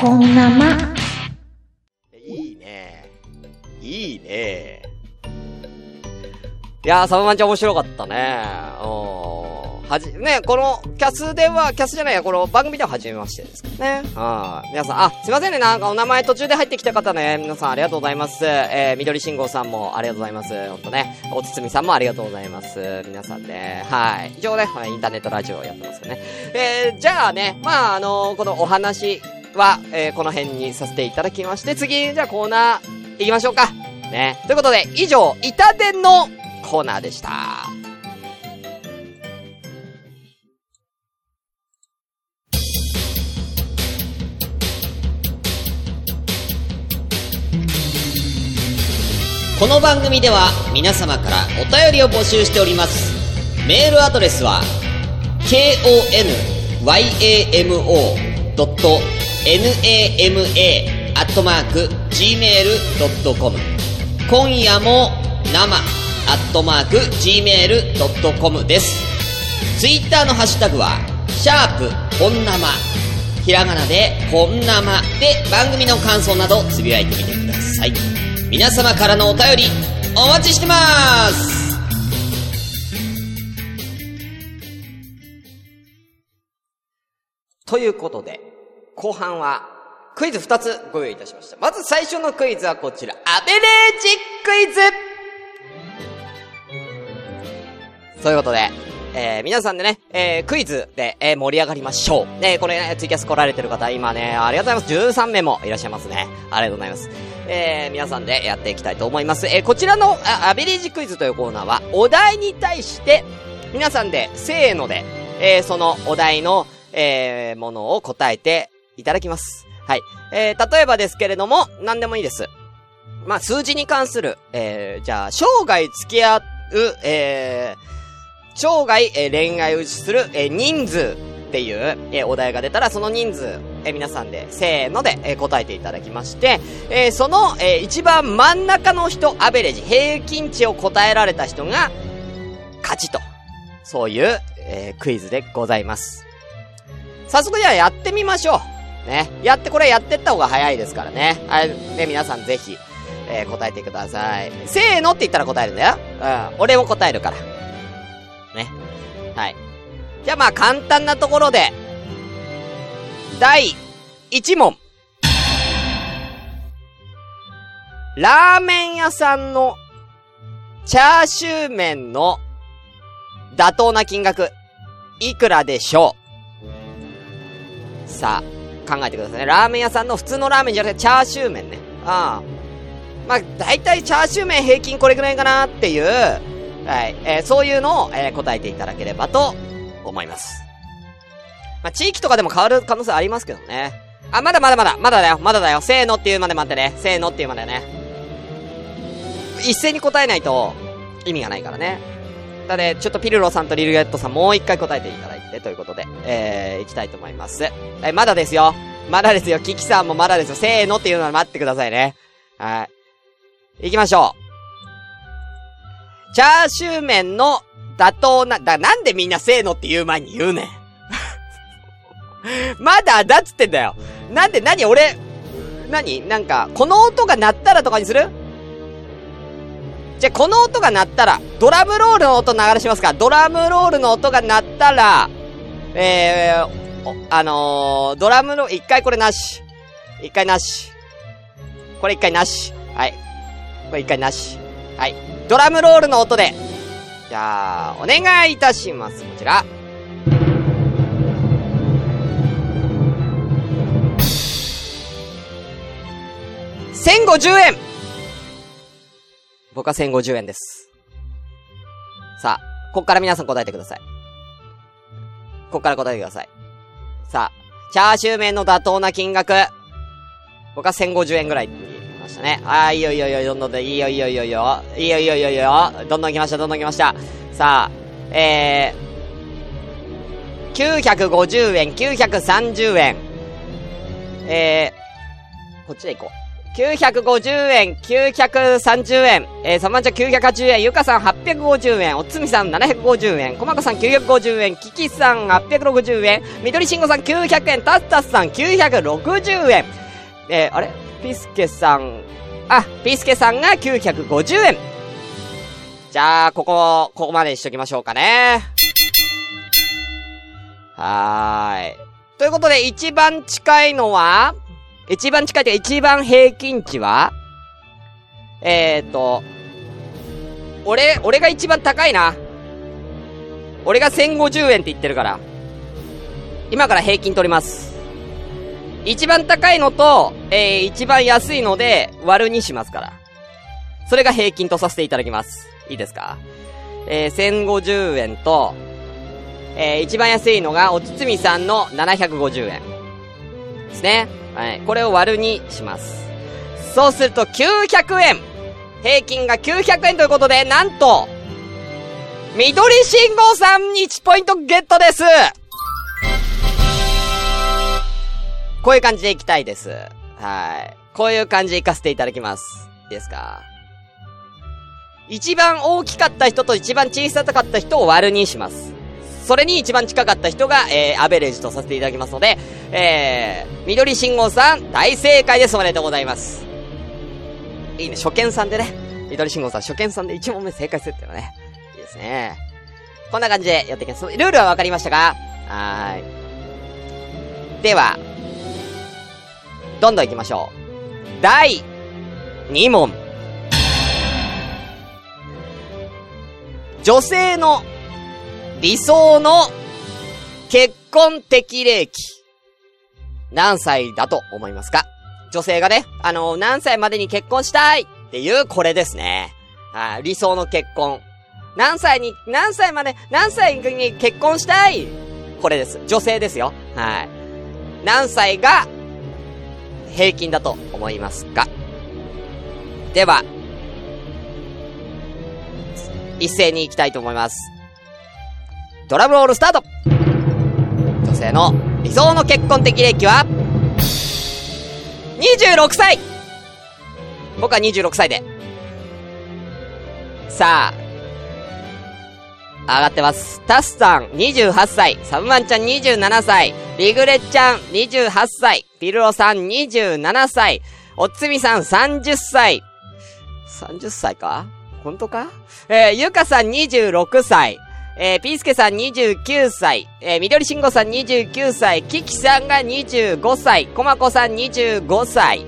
こんなま。いいね。いいね。いやー、サブマンちゃん面白かったね。うん。はじ、ね、この、キャスでは、キャスじゃないや、この番組では初めましてですけどね。はい。皆さん、あ、すいませんね、なんかお名前途中で入ってきた方ね、皆さんありがとうございます。えー、緑信号さんもありがとうございます。ほんとね、おつつみさんもありがとうございます。皆さんね、はい。一応ね、インターネットラジオをやってますよね。えー、じゃあね、まあ、あのー、このお話は、えー、この辺にさせていただきまして、次、じゃあコーナー、行きましょうか。ね。ということで、以上、板伝のコーナーでした。この番組では皆様からお便りを募集しております。メールアドレスは、k o n y a m o konyamo.nama.gmail.com 今夜も生アットマーク gmail.com です。ツイッターのハッシュタグは、シャープ本生。ひらがなで本生で番組の感想などつぶやいてみてください。皆様からのお便り、お待ちしてますということで、後半はクイズ2つご用意いたしました。まず最初のクイズはこちら、アベレージクイズということで、えー、皆さんでね、えー、クイズで、えー、盛り上がりましょう。ね、これね、ツイキャス来られてる方、今ね、ありがとうございます。13名もいらっしゃいますね。ありがとうございます。えー、皆さんでやっていきたいと思います。えー、こちらのあ、アベレージクイズというコーナーは、お題に対して、皆さんで、せーので、えー、そのお題の、えー、ものを答えていただきます。はい。えー、例えばですけれども、何でもいいです。まあ、数字に関する、えー、じゃあ、生涯付き合う、えー、生涯、えー、恋愛をする、えー、人数っていう、えー、お題が出たら、その人数、えー、皆さんで、せーので、えー、答えていただきまして、えー、その、えー、一番真ん中の人、アベレージ、平均値を答えられた人が、勝ちと。そういう、えー、クイズでございます。早速じゃあやってみましょう。ね。やって、これやってった方が早いですからね。はい。ね、皆さんぜひ、えー、答えてください。せーのって言ったら答えるんだよ。うん。俺も答えるから。ね。はい。じゃあまあ簡単なところで、第1問。ラーメン屋さんのチャーシュー麺の妥当な金額、いくらでしょう？さあ、考えてくださいね。ラーメン屋さんの普通のラーメンじゃなくてチャーシュー麺ね。ああ。まあ、だいたいチャーシュー麺平均これぐらいかなっていう、はい。えー、そういうのを、えー、答えていただければと思います。まあ、地域とかでも変わる可能性ありますけどね。あ、まだまだまだ、まだだよ、まだだよ。せーのっていうまで待ってね。せーのっていうまでね。一斉に答えないと意味がないからね。だね、ちょっとピルロさんとリルゲットさんもう一回答えていただということで、えー、行きたいと思います。えまだですよ。まだですよ。キキさんもまだですよ。せーのっていうのは待ってくださいね。はい。行きましょう。チャーシュー麺の妥当な、だ、なんでみんなせーのって言う前に言うねん。まだだっつってんだよ。なんで、なに俺、なになんか、この音が鳴ったらとかにする？じゃ、この音が鳴ったら、ドラムロールの音流れしますか？ドラムロールの音が鳴ったら、えー、あのー、ドラムロール、一回これなし。一回なし。これ一回なし。はい。これ一回なし。はい。ドラムロールの音で。じゃあ、お願いいたします。こちら。1050円僕は1050円です。さあ、こっから皆さん答えてください。こっから答えてください。さあ、チャーシュー麺の妥当な金額。僕は1050円ぐらいましたね。あー、いいよいいよいいよ、どんどん、いいよいいよいいよいいよ。いいよいいよいいよいいよ。どんどん来ました、どんどん来ました。さあ、えー、950円、930円。えー、こっちで行こう。950円、930円、えー、サマンちゃん980円、ゆかさん850円、おつみさん750円、こまこさん950円、キキさん860円、みどりしんごさん900円、タッタスさん960円、えー、あれ？ピスケさん、あ、ピスケさんが950円。じゃあ、ここ、ここまでにしときましょうかね。はーい。ということで、一番近いのは、一番近いというか一番平均値は？えーと、俺、俺が一番高いな。俺が1050円って言ってるから。今から平均取ります。一番高いのと、えー、一番安いので割るにしますから。それが平均とさせていただきます。いいですか？えー、1050円と、えー、一番安いのが、おつつみさんの750円。ですね。はい。これを割るにします。そうすると900円平均が900円ということで、なんと、緑信号さん1ポイントゲットですこういう感じでいきたいです。はい。こういう感じでいかせていただきます。いいですか？一番大きかった人と一番小さかった人を割るにします。それに一番近かった人が、えー、アベレージとさせていただきますので、えー、緑信号さん、大正解です。おめでとうございます。いいね、初見さんでね。緑信号さん、初見さんで1問目正解するっていうのはね。いいですね。こんな感じでやっていきます。ルールはわかりましたか？はーい。では、どんどん行きましょう。第2問。女性の理想の結婚適齢期。何歳だと思いますか？女性がね、あのー、何歳までに結婚したいっていうこれですね。はい、理想の結婚。何歳に、何歳まで、何歳に結婚したい？これです。女性ですよ。はい。何歳が平均だと思いますか？では、一斉に行きたいと思います。ドラムロールスタート。女性の理想の結婚的齢期は、26歳。僕は26歳で。さあ、上がってます。タスさん28歳、サブマンちゃん27歳、リグレちゃん28歳、ピルロさん27歳、おつみさん30歳。30歳か？本当か？えー、ゆかさん26歳、えー、ピースケさん29歳、えー、緑慎吾さん29歳、キキさんが25歳、コマコさん25歳。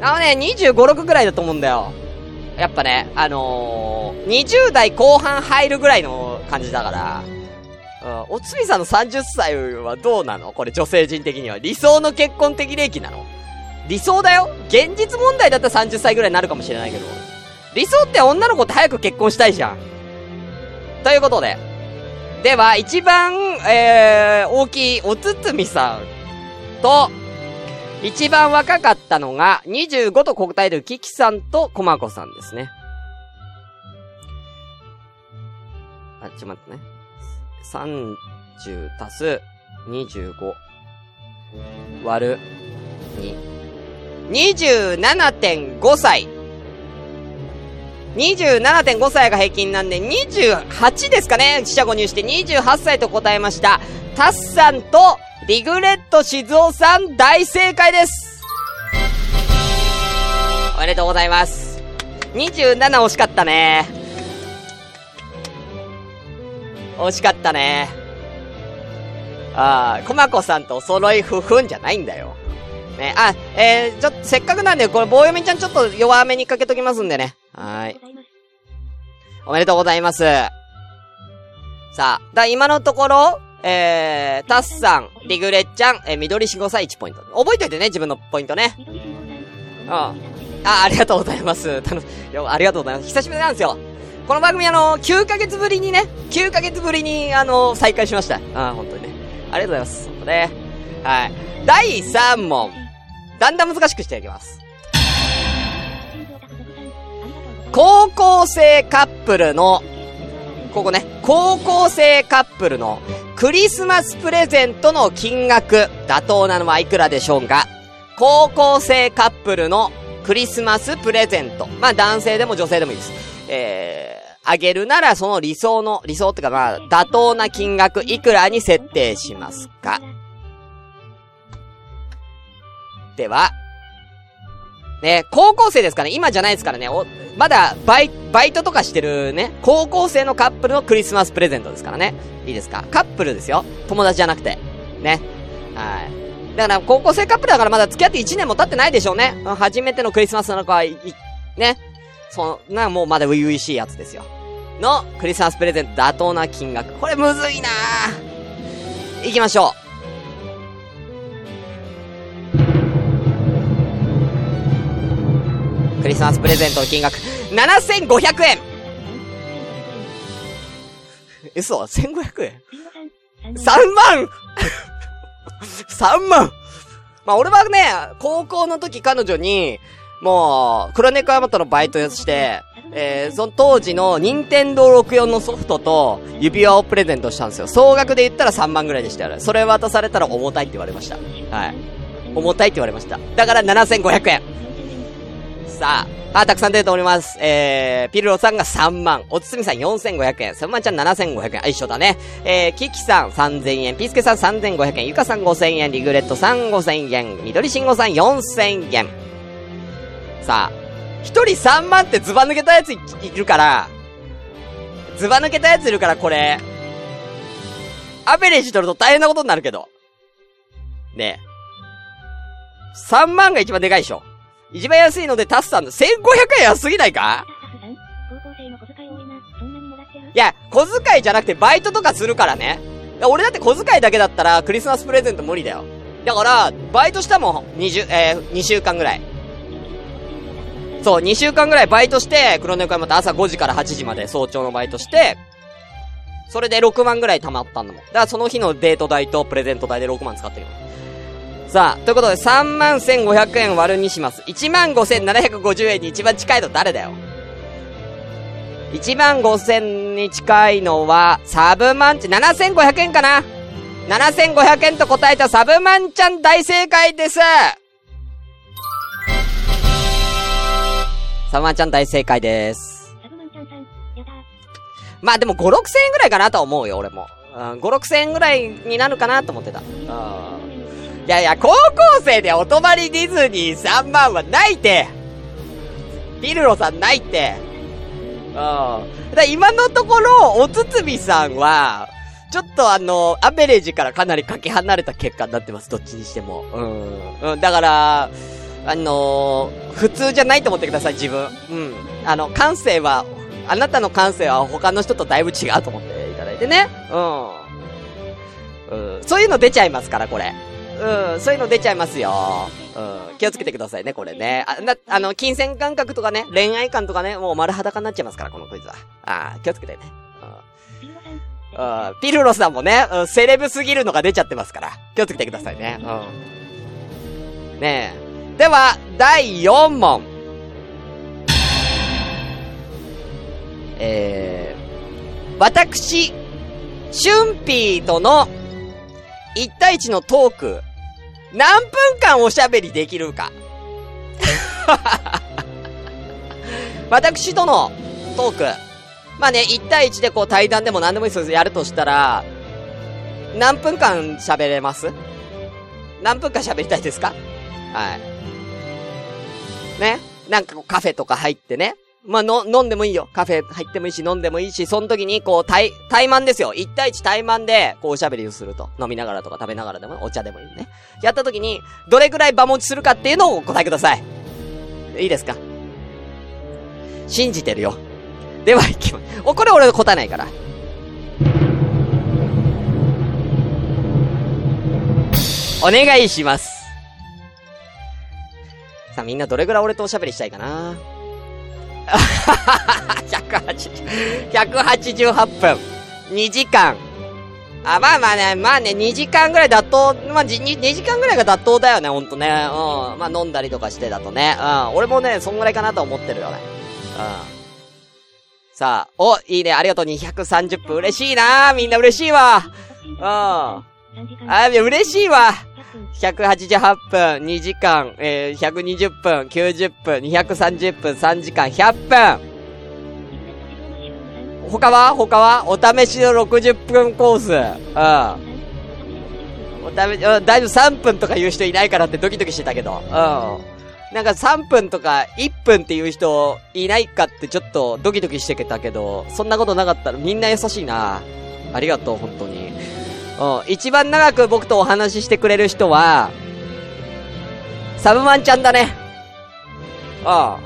あのね、25、6ぐらいだと思うんだよ。やっぱね、あのー、20代後半入るぐらいの感じだから、うん、おつみさんの30歳はどうなの？これ女性陣的には。理想の結婚的齢期なの？理想だよ現実問題だったら30歳ぐらいになるかもしれないけど。理想って女の子って早く結婚したいじゃん。ということで。では、一番、えー、大きいおつつみさんと、一番若かったのが、25と答えるキキさんとコマコさんですね。あ、ちょ待ってね。30足す25割る2。27.5歳。27.5歳が平均なんで、28ですかね四捨五入して28歳と答えました。タッさんと、リグレット静雄さん、大正解ですおめでとうございます。27惜しかったね。惜しかったね。ああ、コマコさんとお揃いふふんじゃないんだよ。ね、あ、えー、ちょっと、せっかくなんで、これ、棒読みちゃんちょっと弱めにかけときますんでね。はい。おめでとうございます。さあ、だ、今のところ、えー、タスさん、リグレッちゃん、えー、緑しごさ1ポイント。覚えといてね、自分のポイントね。うん。あ、ありがとうございます。たの、よ、ありがとうございます。久しぶりなんですよ。この番組あの、9ヶ月ぶりにね、9ヶ月ぶりに、あの、再開しました。あ、本当にね。ありがとうございます。本当ね。はい。第3問。だんだん難しくしていきます。高校生カップルの、ここね、高校生カップルのクリスマスプレゼントの金額、妥当なのはいくらでしょうか高校生カップルのクリスマスプレゼント。まあ男性でも女性でもいいです。えー、あげるならその理想の、理想ってかまあ、妥当な金額いくらに設定しますかでは、ね、高校生ですかね今じゃないですからね。お、まだ、バイ、バイトとかしてるね、高校生のカップルのクリスマスプレゼントですからね。いいですか？カップルですよ。友達じゃなくて。ね。はい。だから、高校生カップルだからまだ付き合って1年も経ってないでしょうね。初めてのクリスマスなのかは、い、ね。そんな、もうまだ初々しいやつですよ。の、クリスマスプレゼント妥当な金額。これむずいなぁ。行きましょう。クリスマスプレゼントの金額、7500円嘘 ?1500 円 ?3 万 !3 万？まあ、俺はね、高校の時彼女に、もう、黒猫ヤマトのバイトして、えー、その当時の任天堂64のソフトと指輪をプレゼントしたんですよ。総額で言ったら3万ぐらいでしたよね。それ渡されたら重たいって言われました。はい。重たいって言われました。だから7500円。さあ、あ、たくさん出ております。えー、ピルロさんが3万、おつつみさん4500円、サムマンちゃん7500円、あ、一緒だね。えー、キキさん3000円、ピースケさん3500円、ゆかさん5000円、リグレットさん5000円、緑しんごさん4000円。さあ、一人3万ってズバ抜けたやついるから、ズバ抜けたやついるからこれ、アベレージ取ると大変なことになるけど。ねえ。3万が一番でかいでしょ。一番安いのでタスさんの1500円安すぎないか？いや、小遣いじゃなくてバイトとかするからね。俺だって小遣いだけだったらクリスマスプレゼント無理だよ。だから、バイトしたもん、20、えー、2週間ぐらい。そう、2週間ぐらいバイトして、黒猫山って朝5時から8時まで早朝のバイトして、それで6万ぐらい貯まったんだもん。だからその日のデート代とプレゼント代で6万使ってるよ。さあ、ということで3万1500円割るにします。1万5750円に一番近いの誰だよ ?1 万5000に近いのは、サブマンチ、7,500円かな ?7,500 円と答えたサブマンちゃん大正解ですサブマンちゃん大正解です。まあでも5、6千円ぐらいかなと思うよ、俺も。うん、5、6千円ぐらいになるかなと思ってた。うん。いやいや、高校生でお泊まりディズニー3万はないって。ピルロさんないって。うん。だ今のところ、おつつみさんは、ちょっとあの、アベレージからかなりかけ離れた結果になってます。どっちにしても。うん。うん、だから、あのー、普通じゃないと思ってください、自分。うん。あの、感性は、あなたの感性は他の人とだいぶ違うと思っていただいてね。うん。うん。そういうの出ちゃいますから、これ。うん、そういうの出ちゃいますよ。うん、気をつけてくださいね、これね。あ、な、あの、金銭感覚とかね、恋愛感とかね、もう丸裸になっちゃいますから、このクイズは。あ気をつけてね。うん。うん、ピルロさんもね、うん、セレブすぎるのが出ちゃってますから、気をつけてくださいね。うん。ねえ。では、第4問。えー、私、シュンピーとの1対1のトーク、何分間おしゃべりできるか。私とのトーク。まあね、1対1でこう対談でも何でもいいですやるとしたら、何分間喋れます？何分間喋りたいですか？はい。ね？なんかこうカフェとか入ってね。まあ、の、飲んでもいいよ。カフェ入ってもいいし、飲んでもいいし、その時に、こう、対、対マンですよ。1対1対マンで、こう、おしゃべりをすると。飲みながらとか食べながらでも、お茶でもいいね。やった時に、どれぐらい場持ちするかっていうのをお答えください。いいですか？信じてるよ。では、行きます、お、これ俺答えないから。お願いします。さあ、みんなどれぐらい俺とおしゃべりしたいかな？180、188分。2時間。あ、まあまあね、まあね、2時間ぐらい妥当、まあ、2, 2時間ぐらいが妥当だよね、ほんとね。うん。まあ飲んだりとかしてだとね。うん。俺もね、そんぐらいかなと思ってるよね。うん。さあ、お、いいね、ありがとう、230分。嬉しいなみんな嬉しいわ。うん。あ、嬉しいわ。188分、2時間、えー、120分、90分、230分、3時間、100分。他は？他は？お試しの60分コース。うん。お試し、うん、大丈夫3分とか言う人いないからってドキドキしてたけど。うん。なんか3分とか1分っていう人いないかってちょっとドキドキしてたけど、そんなことなかったらみんな優しいな。ありがとう、本当に。うん。一番長く僕とお話ししてくれる人は、サブマンちゃんだね。うん。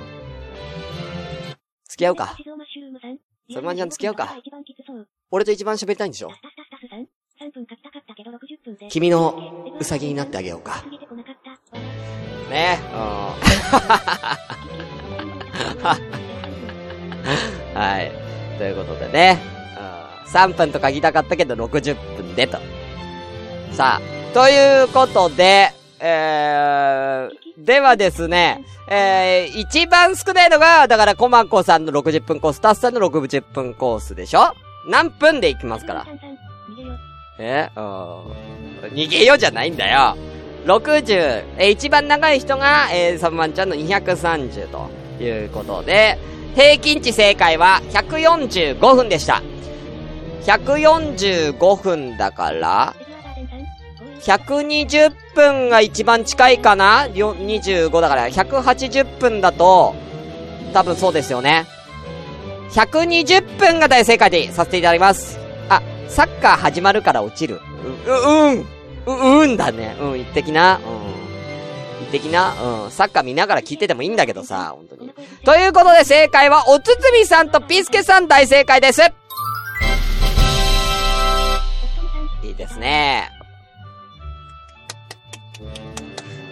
付き合うか。サブマンちゃん付き合うか。俺と一番喋りたいんでしょ？君のウサギになってあげようか。ね、うん。はい。ということでね、うん、3分と書きたかったけど60分でと。さあ、ということで、えー、ではですね、えー、一番少ないのが、だから、コマコさんの60分コース、タスさんの60分コースでしょ？何分で行きますから。えうん。逃げようじゃないんだよ。60、えー、一番長い人が、えー、サブマンちゃんの230ということで、平均値正解は145分でした。145分だから、120分が一番近いかな ?25 だから、180分だと、多分そうですよね。120分が大正解でさせていただきます。あ、サッカー始まるから落ちる。う、う、うん。う、うんだね。うん、言ってきな。うん。言ってきな。うん。サッカー見ながら聞いててもいいんだけどさ、本当に。ということで正解は、おつつみさんとピスケさん大正解です。いですね。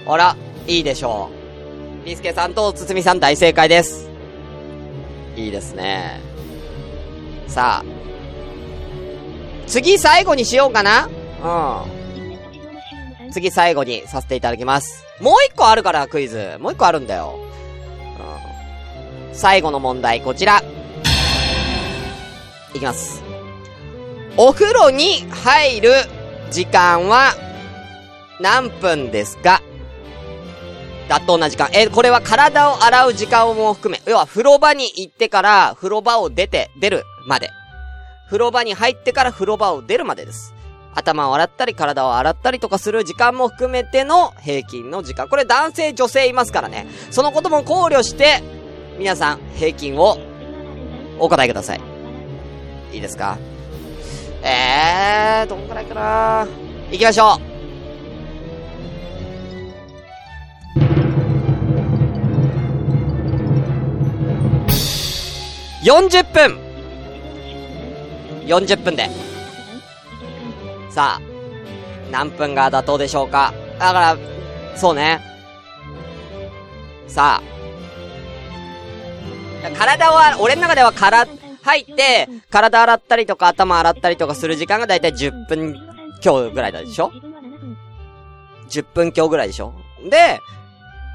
あら、いいでしょう。ビスケさんとつつみさん大正解です。いいですね。さあ。次最後にしようかなうん。次最後にさせていただきます。もう一個あるからクイズ。もう一個あるんだよ。うん。最後の問題、こちら。いきます。お風呂に入る時間は何分ですか？妥当な時間。え、これは体を洗う時間も含め、要は風呂場に行ってから風呂場を出て、出るまで。風呂場に入ってから風呂場を出るまでです。頭を洗ったり体を洗ったりとかする時間も含めての平均の時間。これ男性女性いますからね。そのことも考慮して、皆さん平均をお答えください。いいですか？えー、どんくらいかな行きましょう。40分 !40 分で。さあ、何分が妥当でしょうかだから、そうね。さあ。体は、俺の中ではから、入って、体洗ったりとか頭洗ったりとかする時間がだいたい10分強ぐらいだでしょ ?10 分強ぐらいでしょ？で、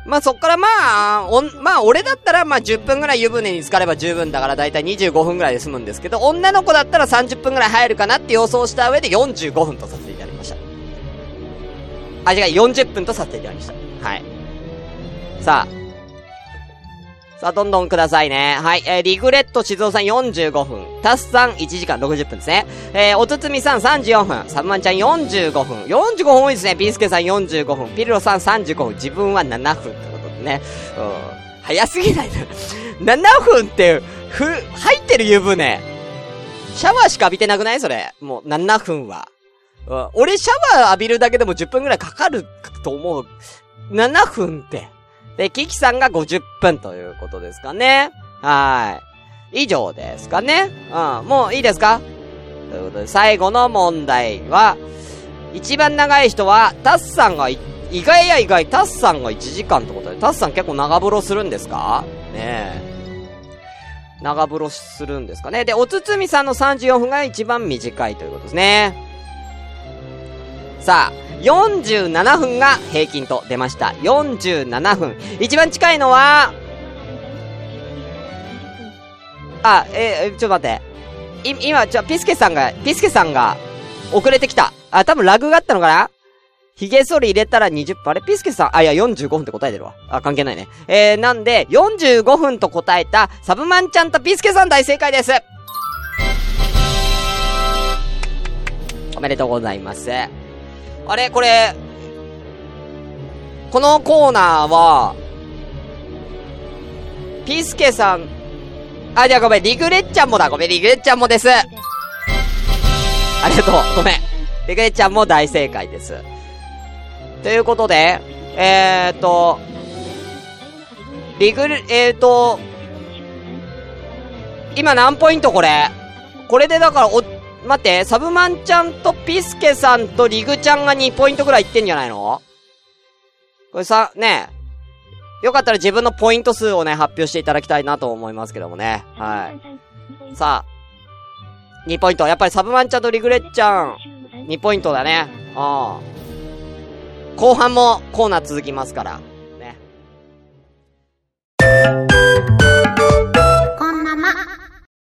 まあ、そっからまあ、お、まあ、俺だったらまあ10分ぐらい湯船に浸かれば十分だからだいたい25分ぐらいで済むんですけど、女の子だったら30分ぐらい入るかなって予想した上で45分とさせていただきました。あ、違う、40分とさせていただきました。はい。さあ。さあ、どんどんくださいね。はい。えー、リグレット静雄さん45分。タスさん1時間60分ですね。えー、おつつみさん34分。サブマンちゃん45分。45分多いですね。ビースケさん45分。ピルロさん35分。自分は7分ってことでね。うん。早すぎないな。7分って、ふ、入ってる湯船。シャワーしか浴びてなくないそれ？もう7分は。うん。俺シャワー浴びるだけでも10分くらいかかると思う。7分って。で、キキさんが50分ということですかね。はい。以上ですかね。うん。もういいですか？ということで、最後の問題は、一番長い人は、タスさんが、意外や意外、タスさんが1時間ってことで、タスさん結構長風呂するんですか？ねえ。長風呂するんですかね？で、おつつみさんの34分が一番短いということですね。さあ、47分が平均と出ました。47分。一番近いのは、あ、えー、ちょっと待って。い、今、ちょ、ピスケさんが、ピスケさんが、遅れてきた。あ、多分ラグがあったのかな？髭剃り入れたら20分。あれピスケさん、あ、いや、45分って答えてるわ。あ、関係ないね。えー、なんで、45分と答えた、サブマンちゃんとピスケさん大正解です。おめでとうございます。あれ、これ、このコーナーは、ピスケさん、あ、じゃあごめん、リグレッちゃんもだ。ごめん、リグレッちゃんもです。ありがとう。ごめん。リグレッちゃんも大正解です。ということで、えーと、リグル、えーと、今何ポイントこれ？これでだから、お、待って、サブマンちゃんとピスケさんとリグちゃんが2ポイントくらいいってんじゃないの？これさ、ねえよかったら自分のポイント数をね、発表していただきたいなと思いますけどもね。はい。さあ、2ポイント。やっぱりサブマンちゃんとリグレッちゃん、2ポイントだね。ああ。後半もコーナー続きますから。ね。